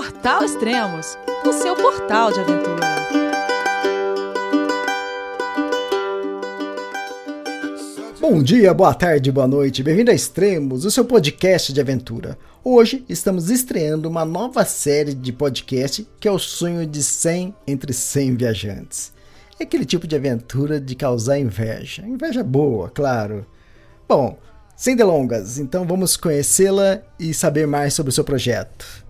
Portal Extremos, o seu portal de aventura. Bom dia, boa tarde, boa noite, bem-vindo a Extremos, o seu podcast de aventura. Hoje estamos estreando uma nova série de podcast que é o sonho de 100 entre 100 viajantes. É aquele tipo de aventura de causar inveja, inveja boa, claro. Bom, sem delongas, então vamos conhecê-la e saber mais sobre o seu projeto.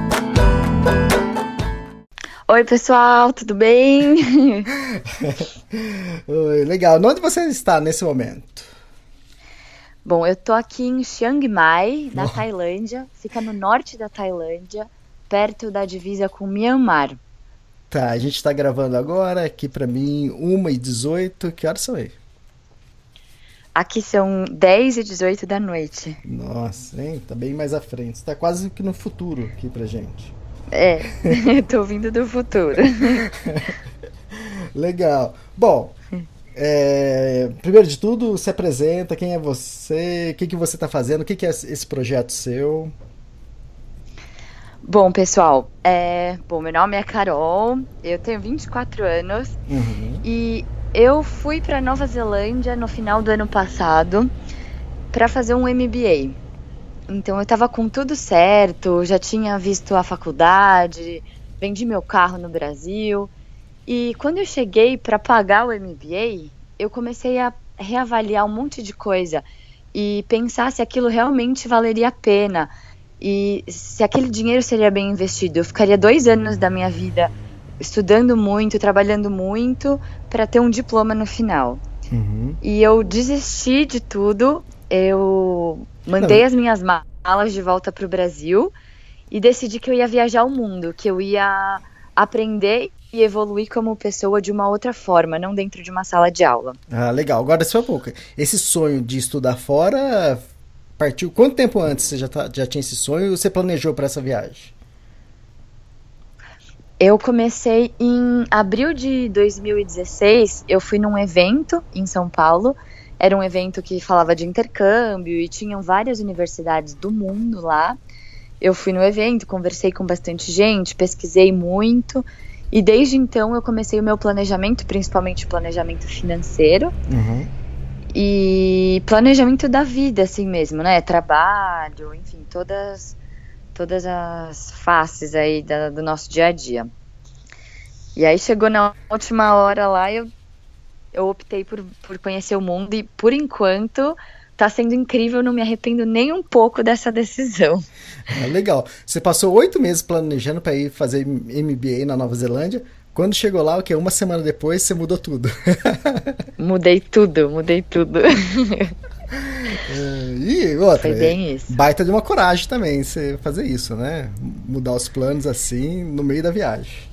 Oi, pessoal, tudo bem? Oi, legal. Onde você está nesse momento? Bom, eu tô aqui em Chiang Mai, na oh. Tailândia. Fica no norte da Tailândia, perto da divisa com Myanmar. Tá, a gente tá gravando agora, aqui para mim, 1h18. Que horas são aí? Aqui são 10 e 18 da noite. Nossa, hein? Tá bem mais à frente. Tá quase que no futuro aqui pra gente. É, tô vindo do futuro. Legal. Bom, é, primeiro de tudo, se apresenta, quem é você, o que, que você está fazendo, o que, que é esse projeto seu? Bom, pessoal, é, bom, meu nome é Carol, eu tenho 24 anos uhum. e eu fui para Nova Zelândia no final do ano passado para fazer um MBA. Então eu estava com tudo certo, já tinha visto a faculdade, vendi meu carro no Brasil. E quando eu cheguei para pagar o MBA, eu comecei a reavaliar um monte de coisa e pensar se aquilo realmente valeria a pena e se aquele dinheiro seria bem investido. Eu ficaria dois anos da minha vida estudando muito, trabalhando muito para ter um diploma no final. Uhum. E eu desisti de tudo. Eu Mandei Não. as minhas malas de volta para o Brasil e decidi que eu ia viajar o mundo, que eu ia aprender e evoluir como pessoa de uma outra forma, não dentro de uma sala de aula. Ah, legal. Agora, sua boca. Esse sonho de estudar fora partiu quanto tempo antes você já, tá, já tinha esse sonho e você planejou para essa viagem? Eu comecei em abril de 2016. Eu fui num evento em São Paulo era um evento que falava de intercâmbio e tinham várias universidades do mundo lá. Eu fui no evento, conversei com bastante gente, pesquisei muito. E desde então eu comecei o meu planejamento, principalmente o planejamento financeiro. Uhum. E planejamento da vida, assim mesmo, né? Trabalho, enfim, todas, todas as faces aí da, do nosso dia a dia. E aí chegou na última hora lá, eu eu optei por, por conhecer o mundo e, por enquanto, tá sendo incrível, não me arrependo nem um pouco dessa decisão. É, legal. Você passou oito meses planejando para ir fazer MBA na Nova Zelândia. Quando chegou lá, o que? Uma semana depois, você mudou tudo. mudei tudo, mudei tudo. É, e outra, Foi bem isso. baita de uma coragem também você fazer isso, né? Mudar os planos assim no meio da viagem.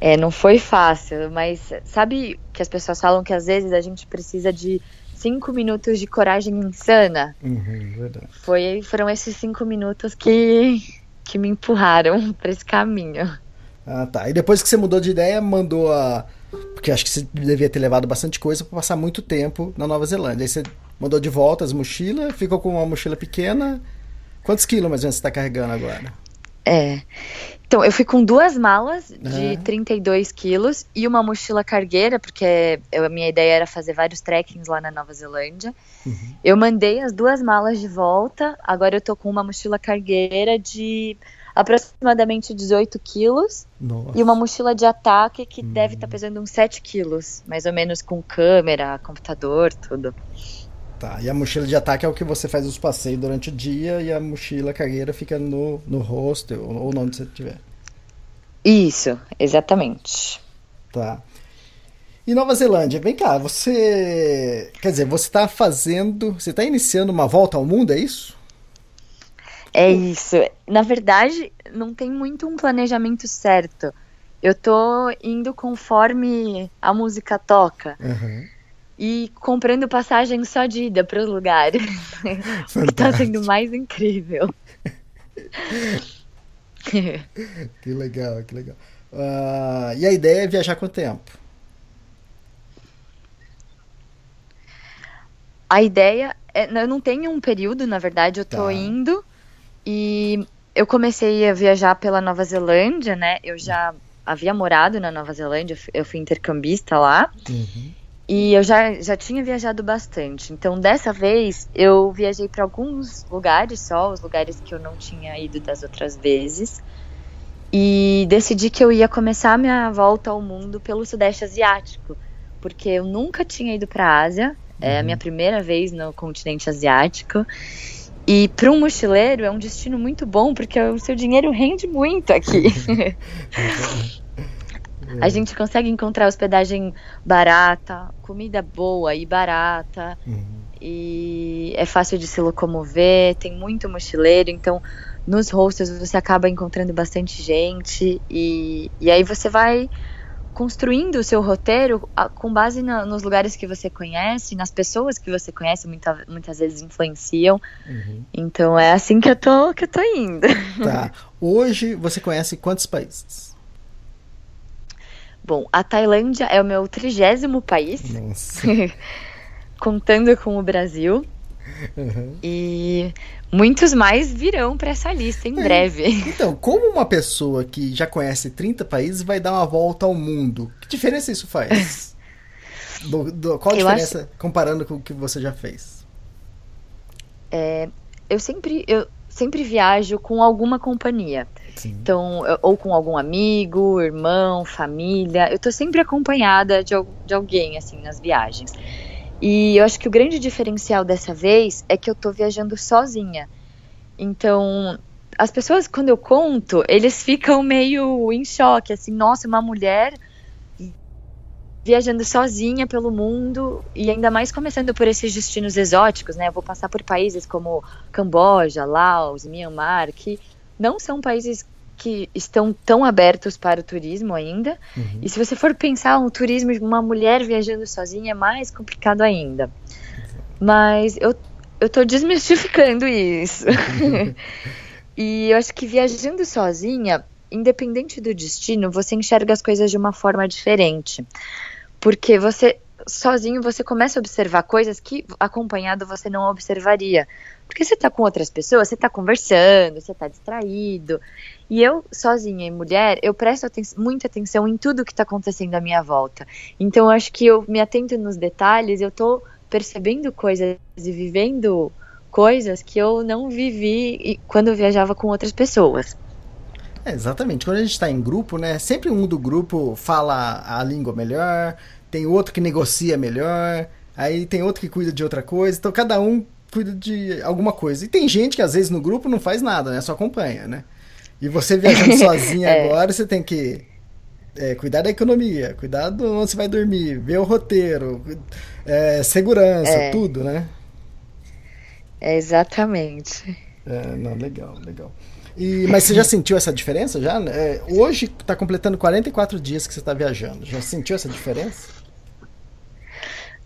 É, não foi fácil, mas sabe que as pessoas falam que às vezes a gente precisa de cinco minutos de coragem insana? Uhum, verdade. Foi, foram esses cinco minutos que, que me empurraram para esse caminho. Ah, tá. E depois que você mudou de ideia, mandou a. Porque acho que você devia ter levado bastante coisa para passar muito tempo na Nova Zelândia. Aí você mandou de volta as mochilas, ficou com uma mochila pequena. Quantos quilos mais ou menos você está carregando agora? É. Então, eu fui com duas malas de 32 quilos e uma mochila cargueira, porque eu, a minha ideia era fazer vários trekkings lá na Nova Zelândia. Uhum. Eu mandei as duas malas de volta, agora eu tô com uma mochila cargueira de aproximadamente 18 quilos Nossa. e uma mochila de ataque que uhum. deve estar tá pesando uns 7 quilos, mais ou menos com câmera, computador, tudo. Tá, e a mochila de ataque é o que você faz os passeios durante o dia e a mochila cargueira fica no, no hostel ou onde você estiver. Isso, exatamente. Tá. E Nova Zelândia, vem cá, você. Quer dizer, você está fazendo. Você está iniciando uma volta ao mundo, é isso? É isso. Na verdade, não tem muito um planejamento certo. Eu tô indo conforme a música toca. Uhum. E comprando passagem só de ida para os lugares. que tá sendo mais incrível. que legal, que legal. Uh, e a ideia é viajar quanto tempo? A ideia é, eu não tenho um período, na verdade, eu tô tá. indo e eu comecei a viajar pela Nova Zelândia, né? Eu já havia morado na Nova Zelândia, eu fui intercambista lá. Uhum. E eu já, já tinha viajado bastante. Então, dessa vez, eu viajei para alguns lugares só, os lugares que eu não tinha ido das outras vezes. E decidi que eu ia começar a minha volta ao mundo pelo Sudeste Asiático, porque eu nunca tinha ido para a Ásia, é a minha uhum. primeira vez no continente asiático. E para um mochileiro é um destino muito bom, porque o seu dinheiro rende muito aqui. A gente consegue encontrar hospedagem barata, comida boa e barata. Uhum. E é fácil de se locomover, tem muito mochileiro, então nos hostels você acaba encontrando bastante gente e, e aí você vai construindo o seu roteiro com base na, nos lugares que você conhece, nas pessoas que você conhece, muita, muitas vezes influenciam. Uhum. Então é assim que eu tô que eu tô indo. Tá. Hoje você conhece quantos países? Bom, a Tailândia é o meu trigésimo país, contando com o Brasil. Uhum. E muitos mais virão para essa lista em é, breve. Então, como uma pessoa que já conhece 30 países vai dar uma volta ao mundo, que diferença isso faz? do, do, qual a eu diferença acho... comparando com o que você já fez? É, eu sempre eu sempre viajo com alguma companhia. Sim. Então, ou com algum amigo, irmão, família. Eu tô sempre acompanhada de, de alguém, assim, nas viagens. E eu acho que o grande diferencial dessa vez é que eu tô viajando sozinha. Então, as pessoas, quando eu conto, eles ficam meio em choque, assim, nossa, uma mulher viajando sozinha pelo mundo e ainda mais começando por esses destinos exóticos, né? Eu vou passar por países como Camboja, Laos, Myanmar, que não são países que estão tão abertos para o turismo ainda. Uhum. E se você for pensar um turismo de uma mulher viajando sozinha, é mais complicado ainda. Mas eu, eu tô desmistificando isso. e eu acho que viajando sozinha, independente do destino, você enxerga as coisas de uma forma diferente. Porque você sozinho você começa a observar coisas que acompanhado você não observaria. Porque você tá com outras pessoas, você tá conversando, você tá distraído. E eu, sozinha e mulher, eu presto aten muita atenção em tudo que tá acontecendo à minha volta. Então eu acho que eu me atento nos detalhes, eu tô percebendo coisas e vivendo coisas que eu não vivi quando viajava com outras pessoas. É, exatamente. Quando a gente está em grupo, né? Sempre um do grupo fala a língua melhor, tem outro que negocia melhor, aí tem outro que cuida de outra coisa, então cada um cuida de alguma coisa. E tem gente que às vezes no grupo não faz nada, né? Só acompanha, né? E você viajando sozinha é. agora, você tem que é, cuidar da economia, cuidar de onde você vai dormir, ver o roteiro, é, segurança, é. tudo, né? É exatamente. É, não, legal, legal. E, mas você já sentiu essa diferença? já? É, hoje está completando 44 dias que você está viajando. Já sentiu essa diferença?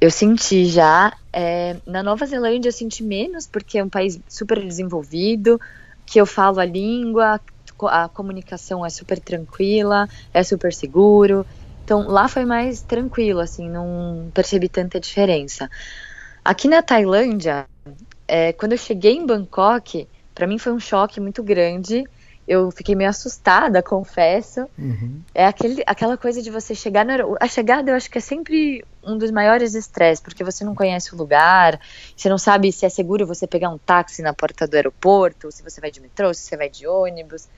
Eu senti já. É, na Nova Zelândia eu senti menos, porque é um país super desenvolvido, que eu falo a língua, a comunicação é super tranquila, é super seguro. Então lá foi mais tranquilo, assim, não percebi tanta diferença. Aqui na Tailândia, é, quando eu cheguei em Bangkok, para mim foi um choque muito grande eu fiquei meio assustada, confesso. Uhum. É aquele, aquela coisa de você chegar no A chegada eu acho que é sempre um dos maiores estresses, porque você não conhece o lugar, você não sabe se é seguro você pegar um táxi na porta do aeroporto, se você vai de metrô, se você vai de ônibus.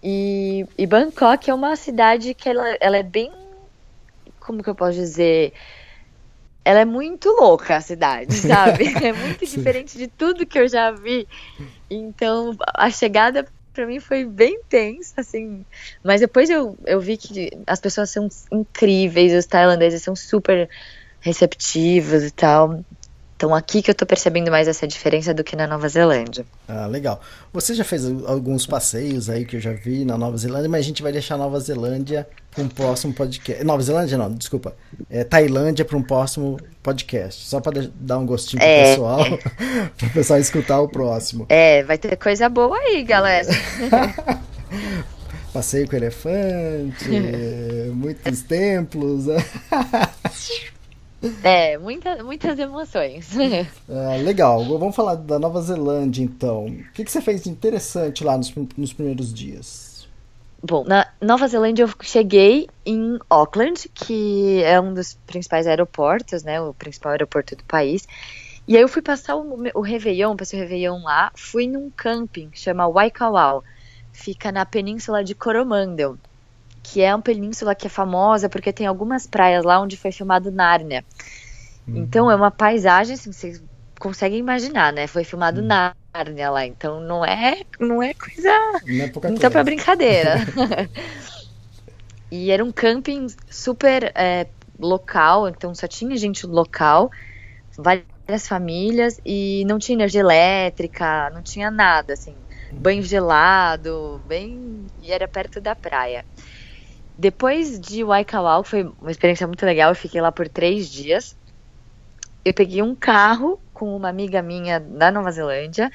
E, e Bangkok é uma cidade que ela, ela é bem. Como que eu posso dizer? Ela é muito louca a cidade, sabe? É muito diferente de tudo que eu já vi. Então, a chegada para mim foi bem tenso, assim. Mas depois eu, eu vi que as pessoas são incríveis, os tailandeses são super receptivos e tal. Então aqui que eu tô percebendo mais essa diferença do que na Nova Zelândia. Ah, legal. Você já fez alguns passeios aí que eu já vi na Nova Zelândia, mas a gente vai deixar Nova Zelândia para um próximo podcast. Nova Zelândia não, desculpa. É Tailândia para um próximo podcast. Só para dar um gostinho pro é. pessoal, para o pessoal escutar o próximo. É, vai ter coisa boa aí, galera. Passeio com elefante, muitos templos. É, muita, muitas emoções. É, legal. Vamos falar da Nova Zelândia, então. O que, que você fez de interessante lá nos, nos primeiros dias? Bom, na Nova Zelândia eu cheguei em Auckland, que é um dos principais aeroportos, né? O principal aeroporto do país. E aí eu fui passar o, o Réveillon, passei o Réveillon lá, fui num camping, chama Waikawau. Fica na península de Coromandel que é uma península que é famosa porque tem algumas praias lá onde foi filmado Nárnia. Uhum. Então é uma paisagem, assim, vocês conseguem imaginar, né? Foi filmado uhum. Nárnia lá, então não é, não é coisa, não, é não tá pra brincadeira. e era um camping super é, local, então só tinha gente local, várias famílias e não tinha energia elétrica, não tinha nada, assim, banho gelado, bem e era perto da praia. Depois de Waikawau, foi uma experiência muito legal, eu fiquei lá por três dias. Eu peguei um carro com uma amiga minha da Nova Zelândia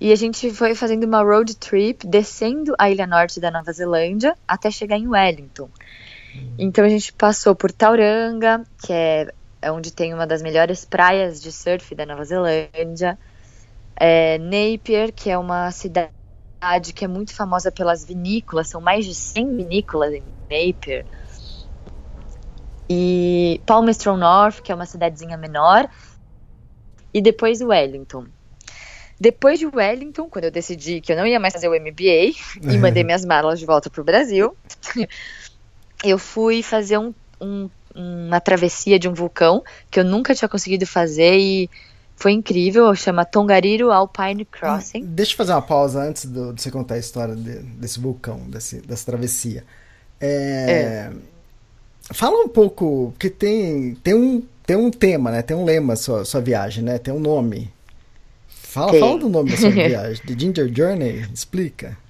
e a gente foi fazendo uma road trip descendo a ilha norte da Nova Zelândia até chegar em Wellington. Então a gente passou por Tauranga, que é, é onde tem uma das melhores praias de surf da Nova Zelândia, é, Napier, que é uma cidade que é muito famosa pelas vinícolas, são mais de 100 vinícolas em Napier. E Palmerston North, que é uma cidadezinha menor. E depois Wellington. Depois de Wellington, quando eu decidi que eu não ia mais fazer o MBA e mandei minhas malas de volta para o Brasil, eu fui fazer um, um, uma travessia de um vulcão que eu nunca tinha conseguido fazer e foi incrível, chama Tongariro Alpine Crossing. Ah, deixa eu fazer uma pausa antes do, de você contar a história de, desse vulcão, desse, dessa travessia. É, é. Fala um pouco, porque tem, tem, um, tem um tema, né? Tem um lema sua, sua viagem, né? Tem um nome. Fala, fala do nome da sua viagem. The Ginger Journey, explica.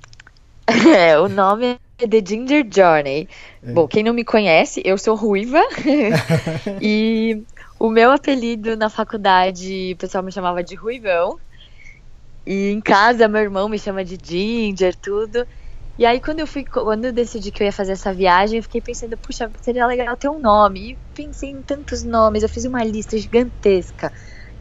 É, o nome é The Ginger Journey. É. Bom, quem não me conhece, eu sou ruiva. e o meu apelido na faculdade, o pessoal me chamava de Ruivão. E em casa, meu irmão me chama de Ginger, tudo. E aí quando eu fui, quando eu decidi que eu ia fazer essa viagem, eu fiquei pensando, puxa, seria legal ter um nome. E pensei em tantos nomes, eu fiz uma lista gigantesca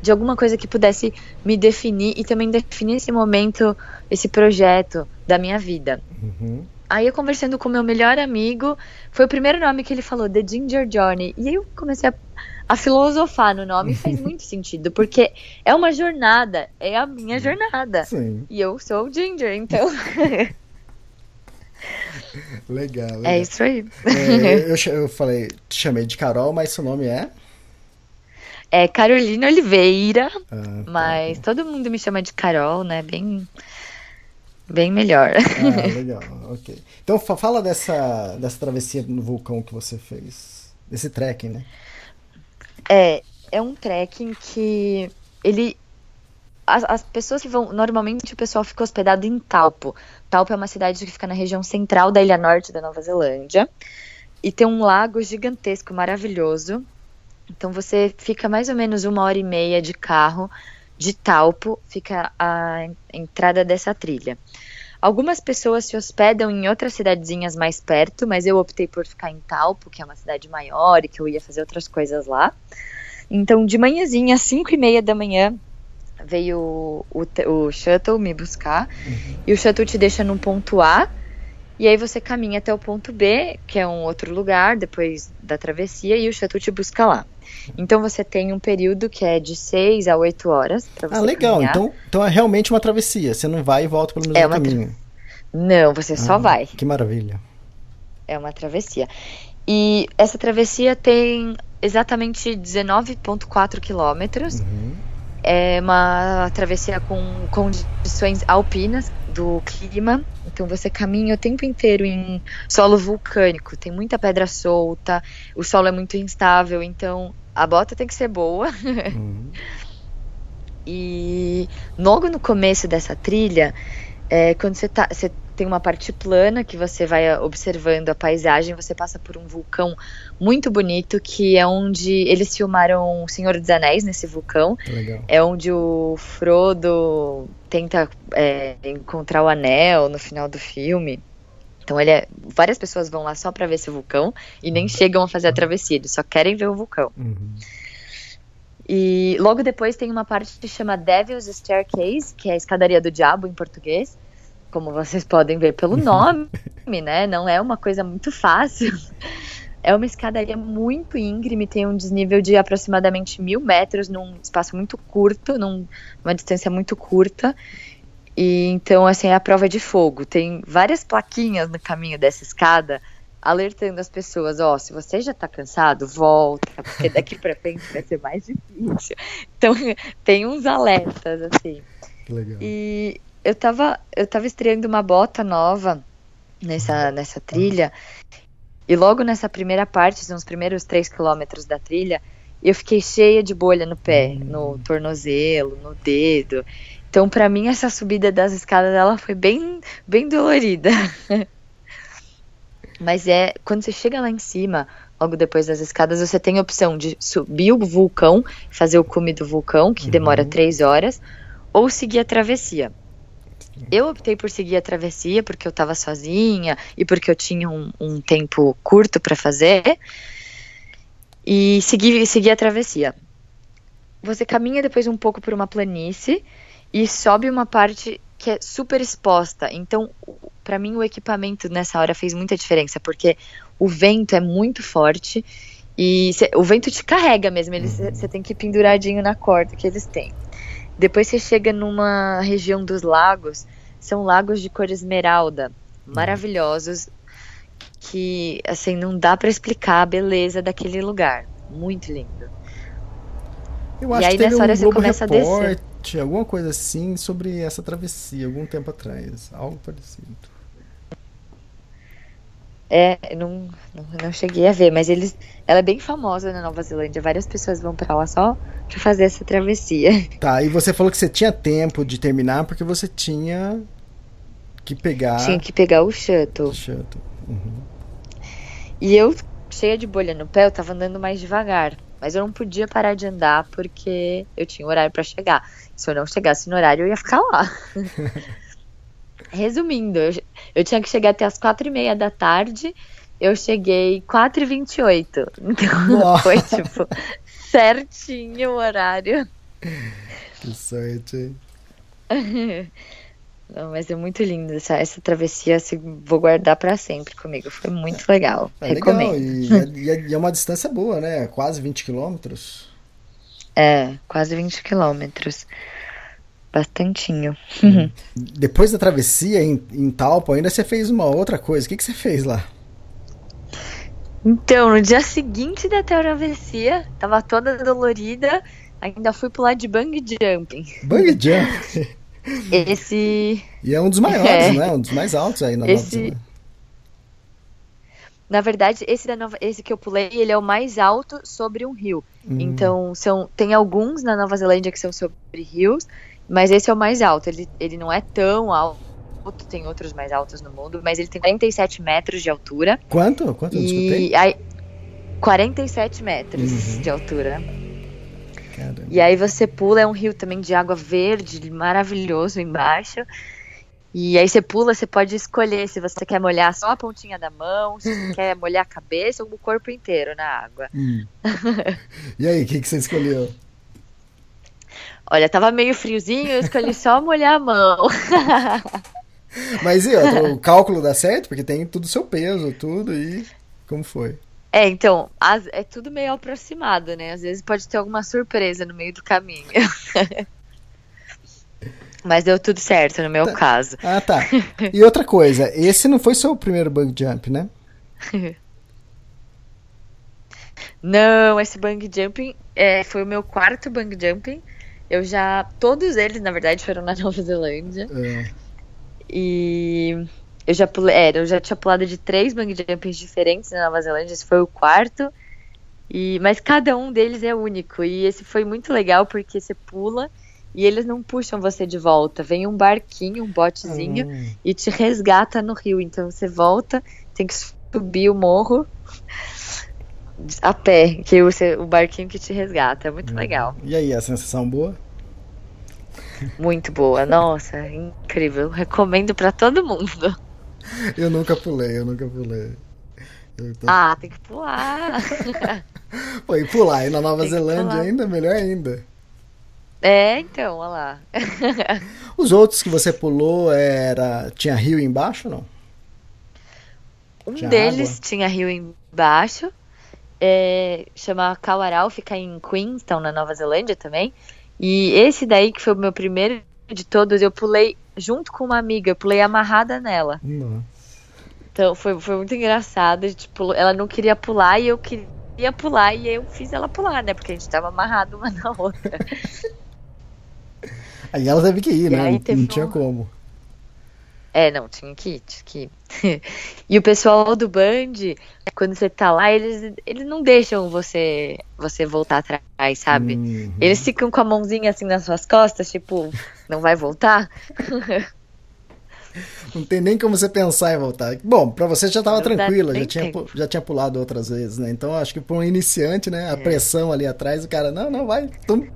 de alguma coisa que pudesse me definir e também definir esse momento, esse projeto da minha vida. Uhum. Aí eu conversando com meu melhor amigo, foi o primeiro nome que ele falou, The Ginger Journey. E aí eu comecei a, a filosofar no nome faz muito sentido, porque é uma jornada, é a minha jornada. Sim. E eu sou o Ginger, então. legal, legal, É isso aí. É, eu, eu falei, te chamei de Carol, mas seu nome é? É Carolina Oliveira, ah, tá. mas todo mundo me chama de Carol, né? Bem, bem melhor. Ah, legal, ok. Então fala dessa, dessa travessia no vulcão que você fez, desse trekking, né? É, é um trekking que ele as, as, pessoas que vão. Normalmente o pessoal fica hospedado em Taupo. Taupo é uma cidade que fica na região central da ilha norte da Nova Zelândia. E tem um lago gigantesco, maravilhoso. Então você fica mais ou menos uma hora e meia de carro de Taupo, fica a entrada dessa trilha. Algumas pessoas se hospedam em outras cidadezinhas mais perto, mas eu optei por ficar em Taupo, que é uma cidade maior e que eu ia fazer outras coisas lá. Então, de manhãzinha, às 5 e meia da manhã, veio o, o, o shuttle me buscar. Uhum. E o shuttle te deixa no ponto A. E aí você caminha até o ponto B, que é um outro lugar, depois da travessia, e o shuttle te busca lá. Então você tem um período que é de 6 a 8 horas para você Ah, legal. Então, então é realmente uma travessia. Você não vai e volta pelo mesmo é caminho. Tra... Não, você ah, só vai. Que maravilha. É uma travessia. E essa travessia tem exatamente 19,4 quilômetros. Uhum é uma travessia com condições alpinas do clima. Então você caminha o tempo inteiro em solo vulcânico, tem muita pedra solta, o solo é muito instável, então a bota tem que ser boa. Uhum. e logo no começo dessa trilha, é, quando você, tá, você tem uma parte plana que você vai observando a paisagem, você passa por um vulcão muito bonito que é onde eles filmaram O Senhor dos Anéis nesse vulcão. Legal. É onde o Frodo tenta é, encontrar o anel no final do filme. Então ele é, várias pessoas vão lá só para ver esse vulcão e nem chegam a fazer a travessia, eles só querem ver o vulcão. Uhum. E logo depois tem uma parte que chama Devil's Staircase, que é a escadaria do diabo em português, como vocês podem ver pelo nome, né? Não é uma coisa muito fácil. É uma escadaria muito íngreme, tem um desnível de aproximadamente mil metros num espaço muito curto, numa distância muito curta. E então, assim, é a prova de fogo. Tem várias plaquinhas no caminho dessa escada alertando as pessoas, ó, oh, se você já tá cansado, volta, porque daqui para frente vai ser mais difícil. Então, tem uns alertas, assim. Legal. E eu tava, eu tava estreando uma bota nova nessa, nessa trilha. E logo nessa primeira parte, nos primeiros três quilômetros da trilha, eu fiquei cheia de bolha no pé, no tornozelo, no dedo. Então, para mim, essa subida das escadas ela foi bem, bem dolorida. Mas é quando você chega lá em cima, logo depois das escadas, você tem a opção de subir o vulcão, fazer o cume do vulcão, que uhum. demora três horas, ou seguir a travessia. Eu optei por seguir a travessia porque eu estava sozinha e porque eu tinha um, um tempo curto para fazer. E segui, segui a travessia. Você caminha depois um pouco por uma planície e sobe uma parte que é super exposta. Então, para mim, o equipamento nessa hora fez muita diferença, porque o vento é muito forte e cê, o vento te carrega mesmo. Você tem que ir penduradinho na corda que eles têm. Depois você chega numa região dos lagos, são lagos de cor esmeralda, maravilhosos, que assim não dá para explicar a beleza daquele lugar. Muito lindo. Eu acho e aí que nessa hora um você começa a descer. Alguma coisa assim sobre essa travessia, algum tempo atrás. Algo parecido. É, não, não, não, cheguei a ver, mas eles, ela é bem famosa na Nova Zelândia. Várias pessoas vão para lá só para fazer essa travessia. Tá, e você falou que você tinha tempo de terminar porque você tinha que pegar. Tinha que pegar o shuttle. shuttle. Uhum. E eu, cheia de bolha no pé, eu tava andando mais devagar. Mas eu não podia parar de andar porque eu tinha horário para chegar. Se eu não chegasse no horário, eu ia ficar lá. Resumindo, eu, eu, tinha que chegar até as quatro e meia da tarde. Eu cheguei 4 e 28 Então foi tipo certinho o horário. Que sorte, hein? Não, mas é muito lindo essa, essa travessia, assim, vou guardar para sempre comigo. Foi muito legal. É Recomendo. Legal. E, é, e, é, uma distância boa, né? Quase 20 quilômetros. É, quase 20 quilômetros. Bastantinho. Hum. Depois da travessia em, em Talpa, ainda você fez uma outra coisa. O que, que você fez lá? Então, no dia seguinte da travessia, tava toda dolorida, ainda fui pular de bang jumping. Bang jumping? Esse. E é um dos maiores, é. né? Um dos mais altos aí na esse... Na verdade, esse da Nova, esse que eu pulei, ele é o mais alto sobre um rio. Hum. Então, são tem alguns na Nova Zelândia que são sobre rios, mas esse é o mais alto. Ele, ele não é tão alto, tem outros mais altos no mundo, mas ele tem 47 metros de altura. Quanto? Quanto? E aí, 47 metros uhum. de altura. Caramba. E aí você pula, é um rio também de água verde, maravilhoso embaixo. E aí você pula, você pode escolher se você quer molhar só a pontinha da mão, se você quer molhar a cabeça ou o corpo inteiro na água. Hum. e aí, o que, que você escolheu? Olha, tava meio friozinho, eu escolhi só molhar a mão. Mas e o cálculo dá certo? Porque tem tudo seu peso, tudo, e como foi? É, então, as, é tudo meio aproximado, né? Às vezes pode ter alguma surpresa no meio do caminho. Mas deu tudo certo no meu tá. caso. Ah, tá. E outra coisa, esse não foi seu primeiro bang jump, né? Não, esse bang jumping é, foi o meu quarto bang jumping. Eu já. Todos eles, na verdade, foram na Nova Zelândia. É. E eu já pulei, é, eu já tinha pulado de três bang jumps diferentes na Nova Zelândia, esse foi o quarto. E, mas cada um deles é único. E esse foi muito legal porque você pula e eles não puxam você de volta. Vem um barquinho, um botezinho hum. e te resgata no rio. Então você volta, tem que subir o morro a pé, que o, o barquinho que te resgata. É muito hum. legal. E aí, a sensação boa? Muito boa, nossa, incrível. Recomendo para todo mundo. Eu nunca pulei, eu nunca pulei. Eu tô... Ah, tem que pular. Pô, e pular aí na Nova tem Zelândia ainda, melhor ainda. É, então, olha lá. Os outros que você pulou era tinha rio embaixo, não? Um tinha deles água? tinha rio embaixo. É, chama Kawarau, fica em Queenstown, na Nova Zelândia também. E esse daí, que foi o meu primeiro de todos, eu pulei junto com uma amiga, eu pulei amarrada nela. Nossa. Então foi, foi muito engraçado. Ela não queria pular e eu queria pular e eu fiz ela pular, né? Porque a gente tava amarrado uma na outra. Aí ela teve que ir, né? Não, não tinha como. É, não, tinha que tinha que e o pessoal do Band, quando você tá lá, eles, eles não deixam você você voltar atrás, sabe? Uhum. Eles ficam com a mãozinha assim nas suas costas, tipo, não vai voltar? Não tem nem como você pensar em voltar. Bom, para você já tava tranquila, já tinha, já tinha pulado outras vezes, né? Então acho que para um iniciante, né, a é. pressão ali atrás, o cara, não, não, vai, tum.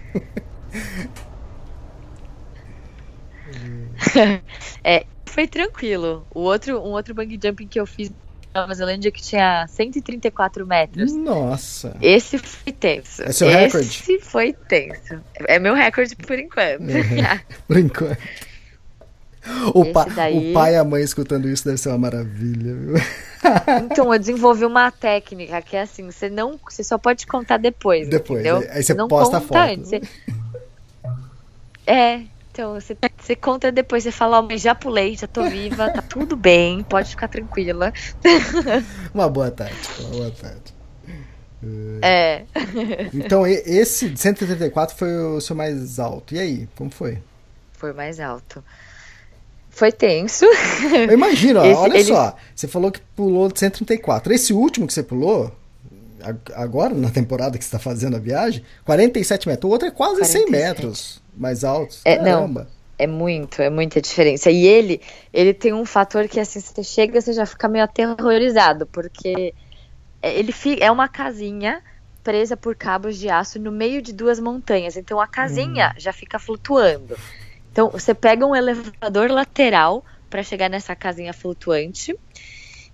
é, foi tranquilo. O outro, um outro bang jumping que eu fiz na Nova Zelândia que tinha 134 metros. Nossa! Esse foi tenso. É seu recorde? Esse foi tenso. É meu recorde por enquanto. Uhum. por enquanto. O, pa, daí... o pai e a mãe escutando isso deve ser uma maravilha, viu? Então, eu desenvolvi uma técnica que é assim, você não. Você só pode contar depois. Depois. Entendeu? Aí você não posta a foto. Antes, você... É, então, você, você conta depois, você fala, oh, mas já pulei, já tô viva, tá tudo bem, pode ficar tranquila. Uma boa tarde, uma boa tarde. É. Então, esse 134 foi o seu mais alto. E aí, como foi? Foi o mais alto. Foi tenso. Eu imagino, esse, olha ele... só. Você falou que pulou de 134. Esse último que você pulou, agora, na temporada que você está fazendo a viagem, 47 metros. O outro é quase 47. 100 metros mais altos. É, não, é muito, é muita diferença. E ele, ele tem um fator que assim, você chega, você já fica meio aterrorizado, porque ele fica, é uma casinha presa por cabos de aço no meio de duas montanhas. Então a casinha hum. já fica flutuando. Então você pega um elevador lateral para chegar nessa casinha flutuante.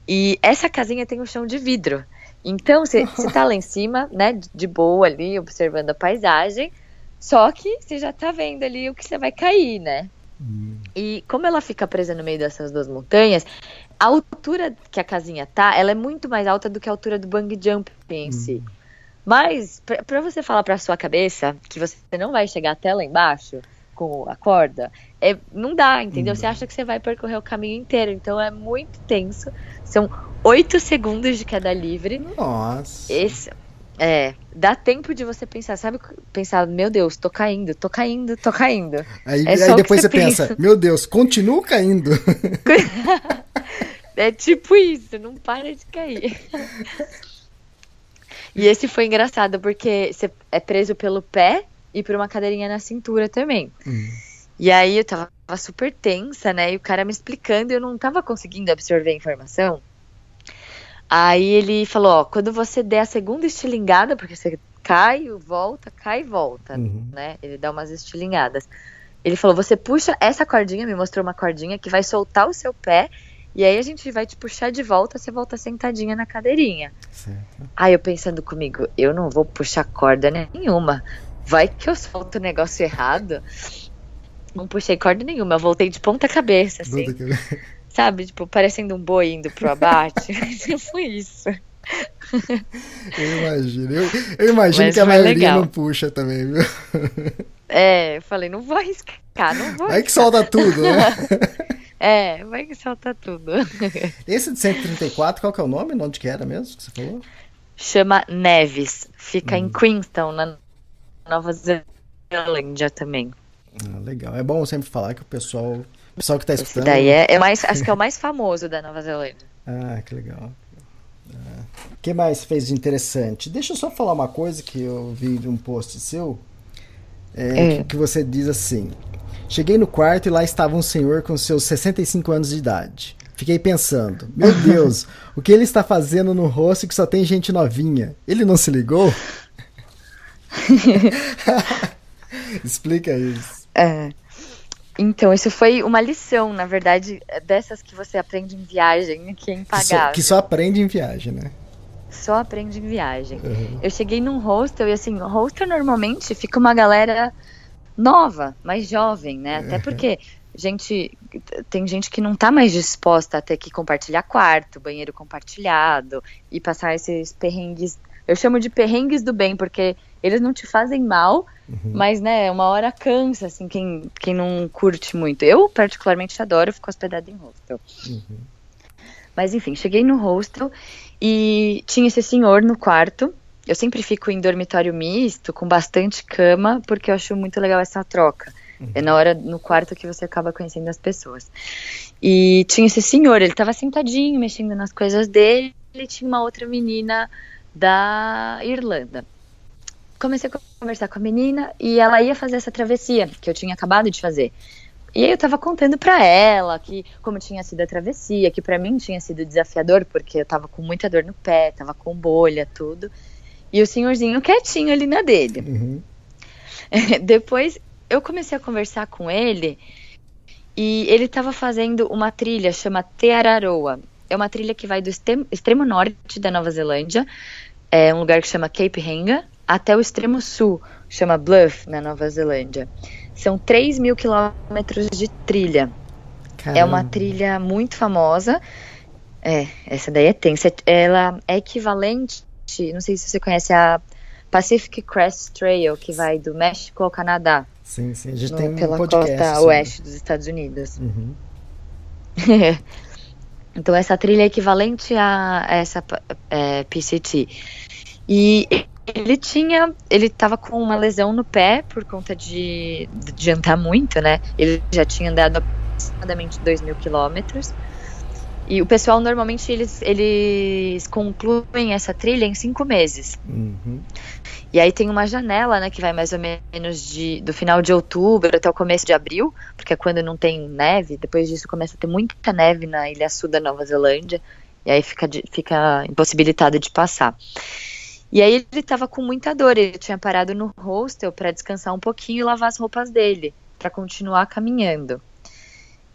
E essa casinha tem um chão de vidro. Então você está lá em cima, né, de boa ali, observando a paisagem. Só que você já tá vendo ali o que você vai cair, né? Hum. E como ela fica presa no meio dessas duas montanhas, a altura que a casinha tá, ela é muito mais alta do que a altura do bang jump em hum. si. Mas para você falar para sua cabeça que você não vai chegar até lá embaixo com a corda, é, não dá, entendeu? Você acha que você vai percorrer o caminho inteiro, então é muito tenso. São oito segundos de queda livre. Nossa. Esse, é, dá tempo de você pensar, sabe? Pensar, meu Deus, tô caindo, tô caindo, tô caindo. Aí, é aí depois você, você pensa, meu Deus, continuo caindo. é tipo isso, não para de cair. E esse foi engraçado, porque você é preso pelo pé e por uma cadeirinha na cintura também. Hum. E aí eu tava super tensa, né? E o cara me explicando e eu não tava conseguindo absorver a informação. Aí ele falou, ó, quando você der a segunda estilingada, porque você cai, volta, cai e volta, uhum. né? Ele dá umas estilingadas. Ele falou, você puxa essa cordinha, me mostrou uma cordinha que vai soltar o seu pé e aí a gente vai te puxar de volta, você volta sentadinha na cadeirinha. Certo. Aí eu pensando comigo, eu não vou puxar corda nenhuma. Vai que eu solto o negócio errado. Não puxei corda nenhuma, eu voltei de ponta cabeça, assim. Ponta cabeça. Sabe, tipo, parecendo um boi indo pro abate. Foi isso. Eu imagino. Eu, eu imagino Mas que a maioria legal. não puxa também, viu? É, eu falei, não vou arriscar, não vou. Vai que solta tudo, né? É, vai que solta tudo. Esse de 134, qual que é o nome? Onde que era mesmo que você falou? Chama Neves. Fica hum. em Queenstown, na Nova Zelândia também. Ah, legal. É bom sempre falar que o pessoal pessoal que tá escutando. Esse daí é, é mais, acho que é o mais famoso da Nova Zelândia. Ah, que legal. O é. que mais fez de interessante? Deixa eu só falar uma coisa que eu vi de um post seu. É, é. Que, que você diz assim: Cheguei no quarto e lá estava um senhor com seus 65 anos de idade. Fiquei pensando, meu Deus, o que ele está fazendo no rosto que só tem gente novinha? Ele não se ligou? Explica isso. É. Então, isso foi uma lição, na verdade, dessas que você aprende em viagem, que é impagável. Que só, que só aprende em viagem, né? Só aprende em viagem. Uhum. Eu cheguei num hostel e assim, hostel normalmente fica uma galera nova, mais jovem, né? Até uhum. porque gente tem gente que não tá mais disposta a ter que compartilhar quarto, banheiro compartilhado e passar esses perrengues. Eu chamo de perrengues do bem, porque eles não te fazem mal, uhum. mas, né, uma hora cansa, assim, quem, quem não curte muito. Eu, particularmente, adoro ficar hospedado em hostel. Uhum. Mas, enfim, cheguei no hostel e tinha esse senhor no quarto. Eu sempre fico em dormitório misto, com bastante cama, porque eu acho muito legal essa troca. Uhum. É na hora, no quarto, que você acaba conhecendo as pessoas. E tinha esse senhor, ele estava sentadinho, mexendo nas coisas dele, e tinha uma outra menina da Irlanda comecei a conversar com a menina e ela ia fazer essa travessia que eu tinha acabado de fazer. E aí eu tava contando para ela que como tinha sido a travessia, que para mim tinha sido desafiador porque eu tava com muita dor no pé, tava com bolha, tudo. E o senhorzinho quietinho ali na dele. Uhum. Depois eu comecei a conversar com ele e ele estava fazendo uma trilha chama Te Araroa. É uma trilha que vai do extremo norte da Nova Zelândia, é um lugar que chama Cape Henga, até o extremo sul, chama Bluff, na Nova Zelândia. São 3 mil quilômetros de trilha. Caramba. É uma trilha muito famosa. É, essa daí é tensa. Ela é equivalente, não sei se você conhece a Pacific Crest Trail, que vai do México ao Canadá. Sim, sim. A gente no, tem um pela podcast, costa sim. oeste dos Estados Unidos. Uhum. então essa trilha é equivalente a essa é, PCT. E ele tinha, ele estava com uma lesão no pé por conta de, de andar muito, né? Ele já tinha andado aproximadamente 2 mil quilômetros. E o pessoal normalmente eles, eles concluem essa trilha em cinco meses. Uhum. E aí tem uma janela, né, que vai mais ou menos de, do final de outubro até o começo de abril, porque é quando não tem neve. Depois disso começa a ter muita neve na Ilha Sul da Nova Zelândia. E aí fica, fica impossibilitado de passar. E aí ele estava com muita dor, ele tinha parado no hostel para descansar um pouquinho e lavar as roupas dele, para continuar caminhando.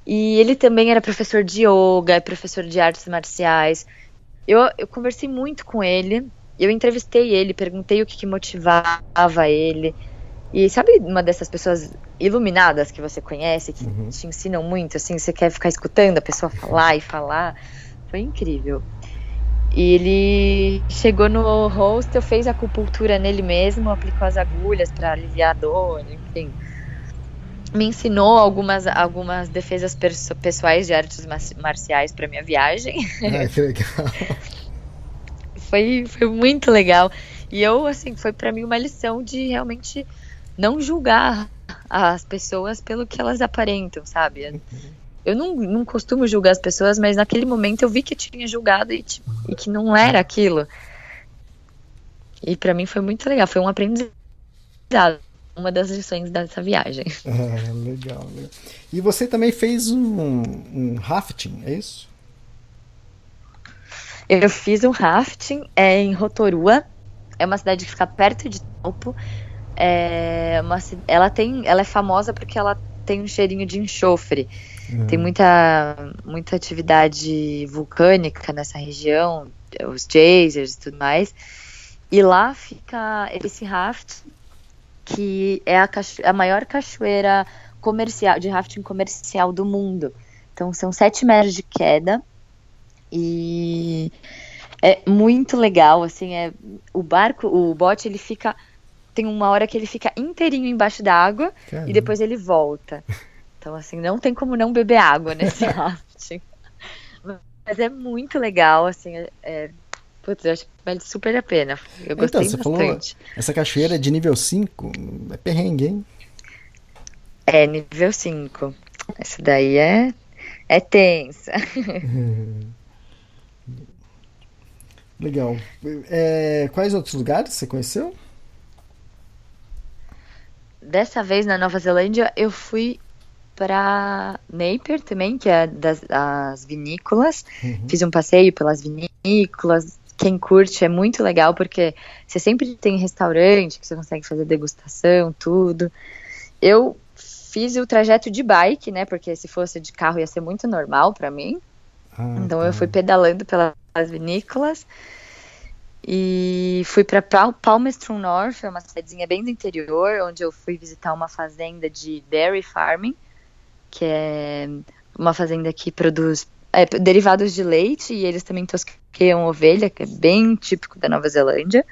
E ele também era professor de yoga, professor de artes marciais. Eu, eu conversei muito com ele, eu entrevistei ele, perguntei o que, que motivava ele. E sabe uma dessas pessoas iluminadas que você conhece, que uhum. te ensinam muito, assim, você quer ficar escutando a pessoa falar e falar? Foi incrível. E ele chegou no hostel, fez acupuntura nele mesmo, aplicou as agulhas para aliviar a dor, enfim. Me ensinou algumas, algumas defesas pessoais de artes marciais para minha viagem. Ah, que legal. foi, foi muito legal. E eu, assim, foi para mim uma lição de realmente não julgar as pessoas pelo que elas aparentam, sabe? Eu não, não costumo julgar as pessoas, mas naquele momento eu vi que eu tinha julgado e, tipo, e que não era aquilo. E para mim foi muito legal, foi um aprendizado, uma das lições dessa viagem. Ah, legal, legal. E você também fez um, um rafting, é isso? Eu fiz um rafting é, em Rotorua, é uma cidade que fica perto de Taupo. É uma, ela tem, ela é famosa porque ela tem um cheirinho de enxofre. Uhum. Tem muita, muita atividade vulcânica nessa região, os geysers e tudo mais. E lá fica esse raft, que é a, a maior cachoeira comercial, de rafting comercial do mundo. Então são 7 metros de queda. E é muito legal, assim, é o barco, o bote, ele fica tem uma hora que ele fica inteirinho embaixo da água e depois ele volta. Então, assim, não tem como não beber água nesse rafting. Mas é muito legal, assim, é, é, putz, eu acho que vale super a pena. Eu gostei então, você bastante. Falou, essa cachoeira é de nível 5, é perrengue, hein? É, nível 5. Essa daí é, é tensa. Legal. É, quais outros lugares você conheceu? Dessa vez na Nova Zelândia eu fui para Napier também, que é das as vinícolas. Uhum. Fiz um passeio pelas vinícolas. Quem curte é muito legal porque você sempre tem restaurante que você consegue fazer degustação, tudo. Eu fiz o trajeto de bike, né? Porque se fosse de carro ia ser muito normal para mim. Ah, então tá. eu fui pedalando pelas vinícolas e fui para Palmerston North, é uma cidadezinha bem do interior, onde eu fui visitar uma fazenda de dairy farming que é uma fazenda que produz é, derivados de leite e eles também tosqueiam ovelha, que é bem típico da Nova Zelândia.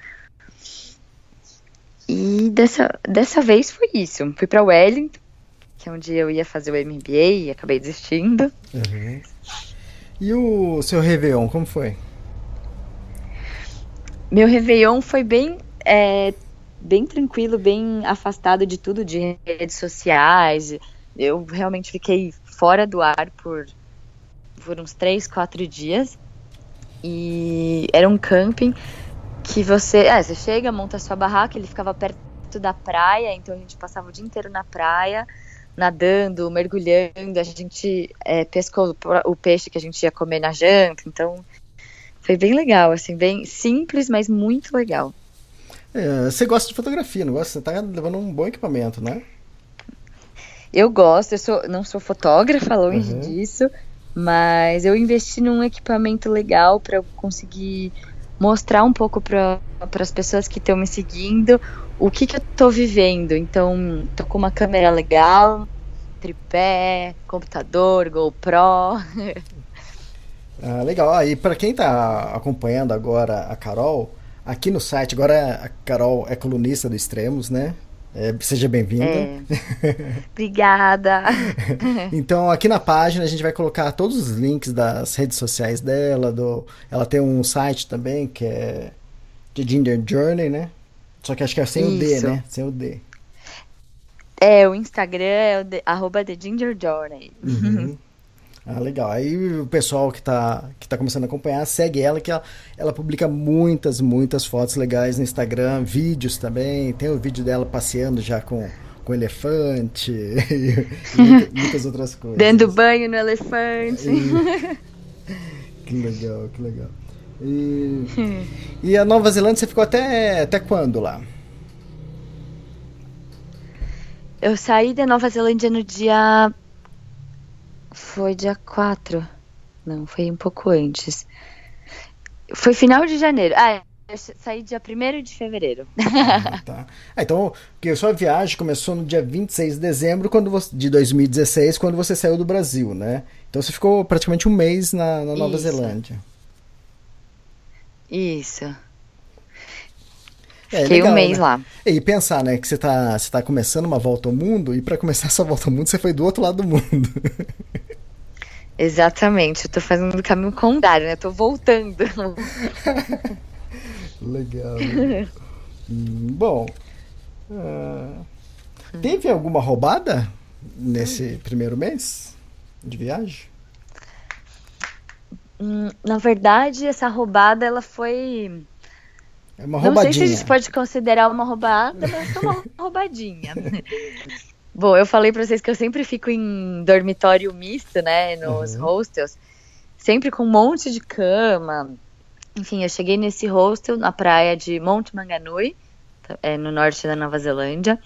E dessa, dessa vez foi isso. Fui para Wellington, que é onde eu ia fazer o MBA e acabei desistindo. Uhum. E o seu Réveillon, como foi? Meu Réveillon foi bem, é, bem tranquilo, bem afastado de tudo, de redes sociais, eu realmente fiquei fora do ar por, por uns três, quatro dias. E era um camping que você. É, você chega, monta sua barraca, ele ficava perto da praia, então a gente passava o dia inteiro na praia, nadando, mergulhando. A gente é, pescou o peixe que a gente ia comer na janta, então foi bem legal, assim, bem simples, mas muito legal. É, você gosta de fotografia, não gosta? Você tá levando um bom equipamento, né? Eu gosto, eu sou, não sou fotógrafa, longe uhum. disso, mas eu investi num equipamento legal para eu conseguir mostrar um pouco para as pessoas que estão me seguindo o que, que eu estou vivendo. Então, tô com uma câmera legal, tripé, computador, GoPro. ah, legal. Ah, e para quem está acompanhando agora a Carol, aqui no site, agora a Carol é colunista do Extremos, né? É, seja bem-vinda. É. Obrigada. então, aqui na página a gente vai colocar todos os links das redes sociais dela. Do, ela tem um site também que é The Ginger Journey, né? Só que acho que é sem Isso. o D, né? Sem o D. É, o Instagram é o de, arroba The Ginger Journey. Uhum. Ah, legal. Aí o pessoal que está que tá começando a acompanhar, segue ela, que ela, ela publica muitas, muitas fotos legais no Instagram, vídeos também. Tem o vídeo dela passeando já com, com elefante e, e muitas outras coisas. Dando banho no elefante. E, que legal, que legal. E, e a Nova Zelândia você ficou até, até quando lá? Eu saí da Nova Zelândia no dia foi dia 4. Não, foi um pouco antes. Foi final de janeiro. Ah, eu saí dia 1 de fevereiro. Ah, tá. Ah, então, que a sua viagem começou no dia 26 de dezembro quando você, de 2016, quando você saiu do Brasil, né? Então você ficou praticamente um mês na, na Nova Isso. Zelândia. Isso. É, Fiquei legal, um mês né? lá. E pensar, né, que você tá, você tá começando uma volta ao mundo, e para começar essa volta ao mundo, você foi do outro lado do mundo. Exatamente, eu tô fazendo o caminho contrário, né? Tô voltando. legal. hum, bom, uh, teve alguma roubada nesse primeiro mês de viagem? Hum, na verdade, essa roubada ela foi é uma roubadinha. Não sei se a gente pode considerar uma roubada, mas foi uma roubadinha. Bom, eu falei pra vocês que eu sempre fico em dormitório misto, né, nos uhum. hostels, sempre com um monte de cama. Enfim, eu cheguei nesse hostel na praia de Monte Manganui, é, no norte da Nova Zelândia,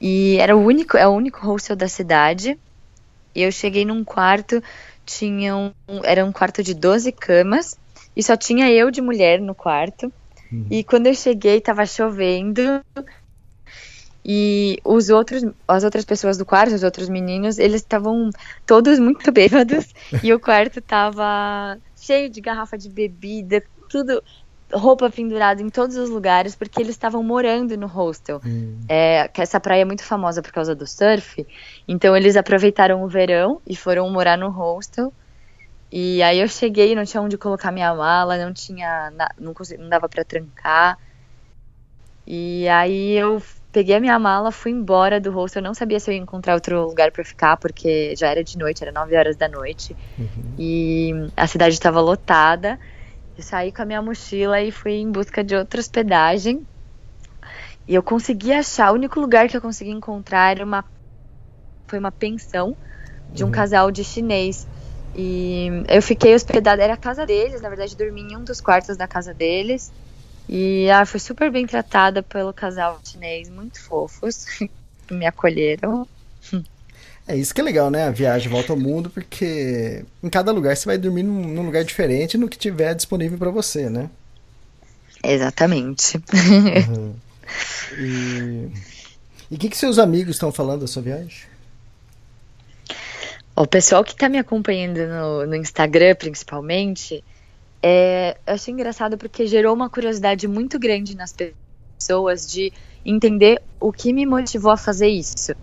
e era o único, é o único hostel da cidade. E eu cheguei num quarto, tinha um, era um quarto de 12 camas, e só tinha eu de mulher no quarto. Uhum. E quando eu cheguei, tava chovendo, e os outros, as outras pessoas do quarto, os outros meninos, eles estavam todos muito bêbados e o quarto tava cheio de garrafa de bebida, tudo roupa pendurada em todos os lugares porque eles estavam morando no hostel. Hum. É, que essa praia é muito famosa por causa do surf. Então eles aproveitaram o verão e foram morar no hostel. E aí eu cheguei, não tinha onde colocar minha mala, não tinha, não, consegui, não dava para trancar. E aí eu peguei a minha mala, fui embora do hostel. Eu não sabia se eu ia encontrar outro lugar para ficar, porque já era de noite, era 9 horas da noite. Uhum. E a cidade estava lotada. Eu saí com a minha mochila e fui em busca de outra hospedagem. E eu consegui achar, o único lugar que eu consegui encontrar era uma, foi uma pensão de um uhum. casal de chinês. E eu fiquei hospedada, era a casa deles, na verdade, dormi em um dos quartos da casa deles. E ah, fui super bem tratada pelo casal chinês, muito fofos, que me acolheram. É isso que é legal, né? A viagem volta ao mundo, porque em cada lugar você vai dormir num, num lugar diferente no que tiver disponível para você, né? Exatamente. Uhum. E o que, que seus amigos estão falando da sua viagem? O pessoal que está me acompanhando no, no Instagram, principalmente, é, eu achei engraçado porque gerou uma curiosidade muito grande nas pessoas de entender o que me motivou a fazer isso.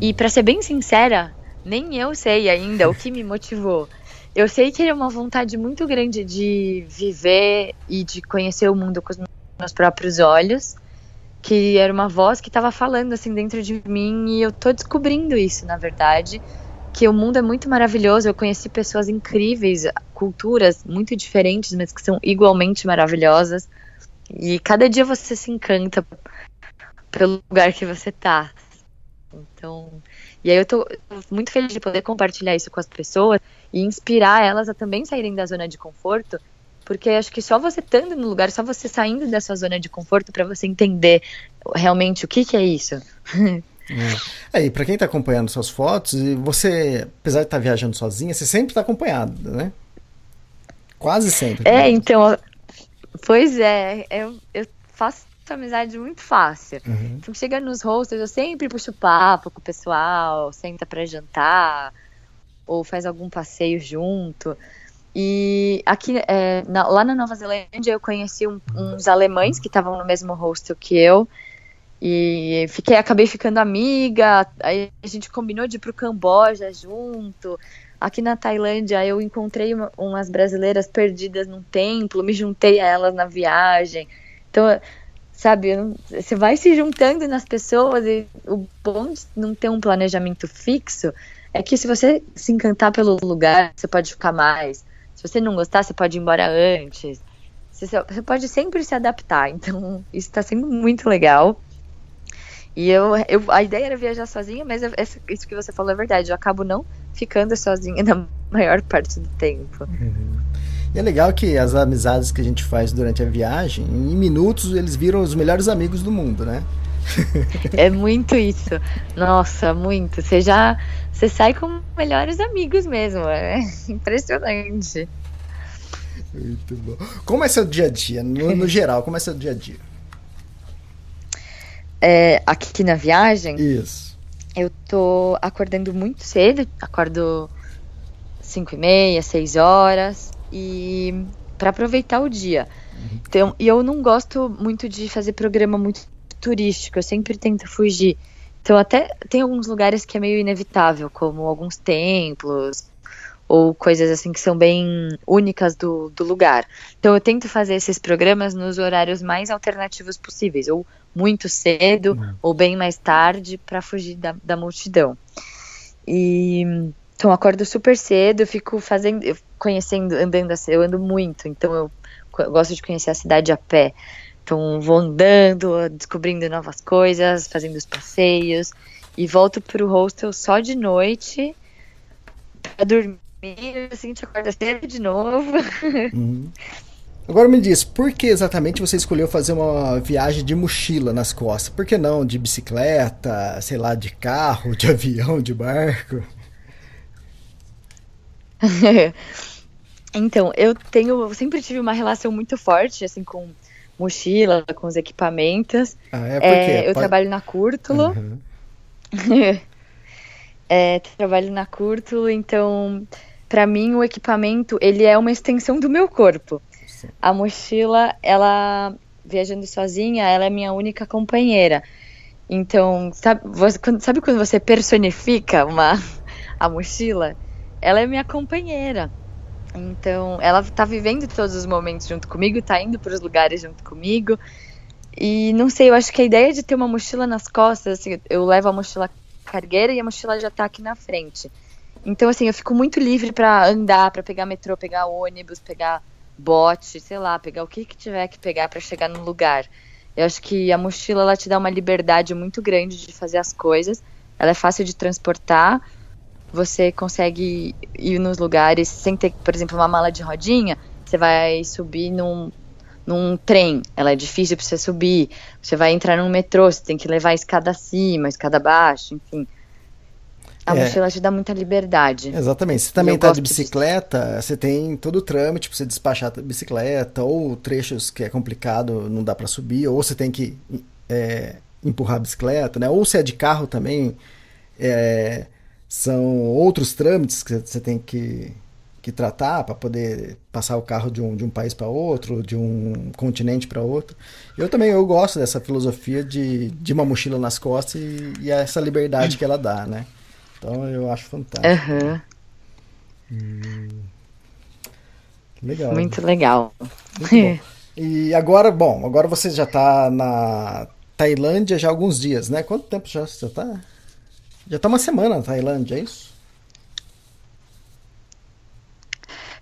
E para ser bem sincera, nem eu sei ainda o que me motivou. Eu sei que era uma vontade muito grande de viver e de conhecer o mundo com os meus próprios olhos, que era uma voz que estava falando assim dentro de mim e eu tô descobrindo isso, na verdade que o mundo é muito maravilhoso. Eu conheci pessoas incríveis, culturas muito diferentes, mas que são igualmente maravilhosas. E cada dia você se encanta pelo lugar que você tá. Então, e aí eu tô muito feliz de poder compartilhar isso com as pessoas e inspirar elas a também saírem da zona de conforto, porque acho que só você estando no lugar, só você saindo dessa zona de conforto para você entender realmente o que que é isso. É. e pra quem tá acompanhando suas fotos, você, apesar de estar tá viajando sozinha, você sempre tá acompanhada, né? Quase sempre. É, então, pois é, eu, eu faço amizade muito fácil. Uhum. Então, chega nos hostels, eu sempre puxo papo com o pessoal, senta para jantar, ou faz algum passeio junto. E aqui, é, na, lá na Nova Zelândia, eu conheci um, uns alemães que estavam no mesmo hostel que eu. E fiquei, acabei ficando amiga, aí a gente combinou de ir pro Camboja junto. Aqui na Tailândia eu encontrei uma, umas brasileiras perdidas num templo, me juntei a elas na viagem. Então, sabe, você vai se juntando nas pessoas e o bom de não ter um planejamento fixo é que se você se encantar pelo lugar, você pode ficar mais. Se você não gostar, você pode ir embora antes. Você, você pode sempre se adaptar. Então, isso está sendo muito legal. E eu, eu, a ideia era viajar sozinha, mas isso que você falou é verdade. Eu acabo não ficando sozinha na maior parte do tempo. Uhum. E é legal que as amizades que a gente faz durante a viagem, em minutos eles viram os melhores amigos do mundo, né? é muito isso. Nossa, muito. Você já você sai com melhores amigos mesmo. É impressionante. Muito bom. Como é seu dia a dia? No, no geral, como é seu dia a dia? É, aqui na viagem. Isso. Eu tô acordando muito cedo, acordo 5 e meia, 6 horas, e para aproveitar o dia. Uhum. Então, e eu não gosto muito de fazer programa muito turístico, eu sempre tento fugir. Então, até tem alguns lugares que é meio inevitável, como alguns templos, ou coisas assim que são bem únicas do, do lugar. Então eu tento fazer esses programas nos horários mais alternativos possíveis, ou muito cedo, uhum. ou bem mais tarde, para fugir da, da multidão. E então eu acordo super cedo, fico fazendo, conhecendo, andando eu ando muito, então eu, eu gosto de conhecer a cidade a pé. Então vou andando, descobrindo novas coisas, fazendo os passeios e volto pro hostel só de noite para dormir dormir, assim, te acorda cedo de novo. Uhum. Agora me diz, por que exatamente você escolheu fazer uma viagem de mochila nas costas? Por que não de bicicleta, sei lá, de carro, de avião, de barco? então, eu tenho, eu sempre tive uma relação muito forte assim com mochila, com os equipamentos. Ah, é, é eu Pode... trabalho na Curtulo. Uhum. é, trabalho na Curtulo, então para mim o equipamento ele é uma extensão do meu corpo. A mochila, ela viajando sozinha, ela é minha única companheira. Então, sabe, sabe quando você personifica uma a mochila? Ela é minha companheira. Então, ela tá vivendo todos os momentos junto comigo, tá indo para os lugares junto comigo. E não sei, eu acho que a ideia de ter uma mochila nas costas, assim, eu levo a mochila cargueira e a mochila já tá aqui na frente. Então, assim, eu fico muito livre para andar, para pegar metrô, pegar ônibus, pegar bote, sei lá, pegar o que, que tiver que pegar para chegar no lugar. Eu acho que a mochila ela te dá uma liberdade muito grande de fazer as coisas. Ela é fácil de transportar. Você consegue ir nos lugares sem ter, por exemplo, uma mala de rodinha. Você vai subir num, num trem, ela é difícil para você subir. Você vai entrar num metrô, você tem que levar a escada acima, a escada abaixo, enfim. A é. mochila te dá muita liberdade. Exatamente. Você também tá de bicicleta, você tem todo o trâmite para você despachar a bicicleta, ou trechos que é complicado, não dá para subir, ou você tem que é, empurrar a bicicleta, né? Ou se é de carro também, é, são outros trâmites que você tem que, que tratar para poder passar o carro de um, de um país para outro, de um continente para outro. Eu também eu gosto dessa filosofia de, de uma mochila nas costas e, e essa liberdade que ela dá, né? Então eu acho fantástico. Uhum. Hum, legal. Muito legal. Muito e agora, bom, agora você já está na Tailândia já há alguns dias, né? Quanto tempo já você está? Já está uma semana na Tailândia, é isso?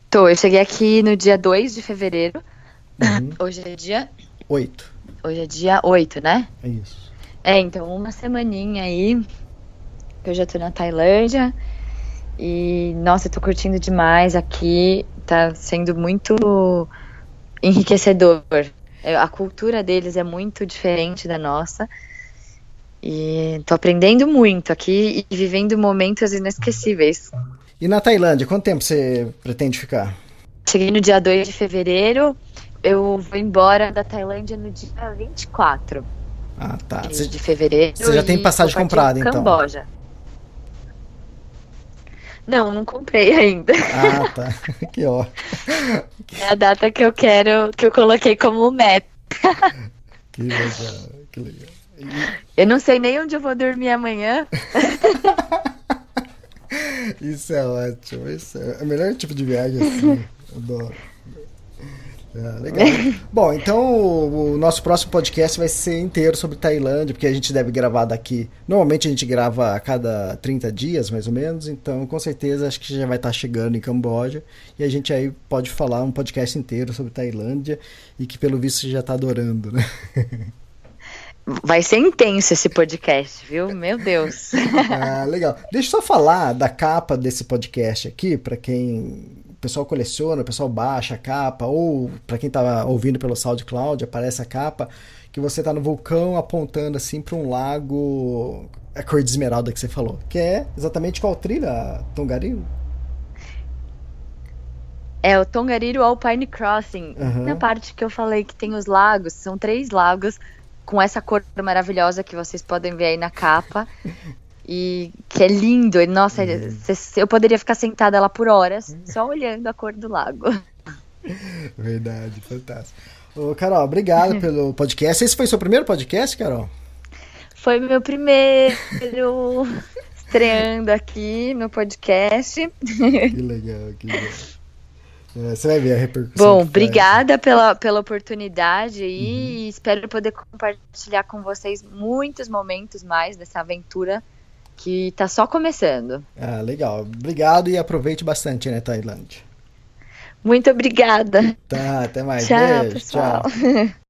Tô, eu cheguei aqui no dia 2 de fevereiro. Uhum. Hoje é dia 8. Hoje é dia 8, né? É isso. É, então uma semaninha aí eu já tô na Tailândia. E, nossa, eu tô curtindo demais aqui. Tá sendo muito enriquecedor. É, a cultura deles é muito diferente da nossa. E tô aprendendo muito aqui e vivendo momentos inesquecíveis. E na Tailândia, quanto tempo você pretende ficar? Cheguei no dia 2 de fevereiro. Eu vou embora da Tailândia no dia 24. Ah, tá. De, de fevereiro. Você já tem passagem comprada, então? Camboja. Não, não comprei ainda. Ah, tá. Que ó. É a data que eu quero, que eu coloquei como meta. Que legal, que legal. E... Eu não sei nem onde eu vou dormir amanhã. Isso é ótimo. Isso é o melhor tipo de viagem assim. Adoro. Ah, legal. Bom, então o, o, nosso próximo podcast vai ser inteiro sobre Tailândia, porque a gente deve gravar daqui. Normalmente a gente grava a cada 30 dias, mais ou menos, então com certeza acho que já vai estar chegando em Camboja e a gente aí pode falar um podcast inteiro sobre Tailândia e que pelo visto já está adorando, né? Vai ser intenso esse podcast, viu? Meu Deus. ah, legal. Deixa eu só falar da capa desse podcast aqui, para quem pessoal coleciona, o pessoal baixa a capa, ou para quem tá ouvindo pelo SoundCloud, aparece a capa, que você tá no vulcão apontando assim para um lago, a cor de esmeralda que você falou, que é exatamente qual trilha, Tongariro? É o Tongariro Alpine Crossing. Uhum. Na parte que eu falei que tem os lagos, são três lagos com essa cor maravilhosa que vocês podem ver aí na capa. E que é lindo. E, nossa, uhum. eu poderia ficar sentada lá por horas, só olhando a cor do lago. Verdade, fantástico. Ô, Carol, obrigado pelo podcast. Esse foi seu primeiro podcast, Carol? Foi meu primeiro estreando aqui no podcast. Que legal, que legal. É, você vai ver a repercussão. Bom, obrigada pela, pela oportunidade e uhum. espero poder compartilhar com vocês muitos momentos mais dessa aventura que tá só começando. Ah, legal. Obrigado e aproveite bastante, né, Tailândia. Muito obrigada. Tá, até mais. Tchau, Beijo, pessoal. Tchau.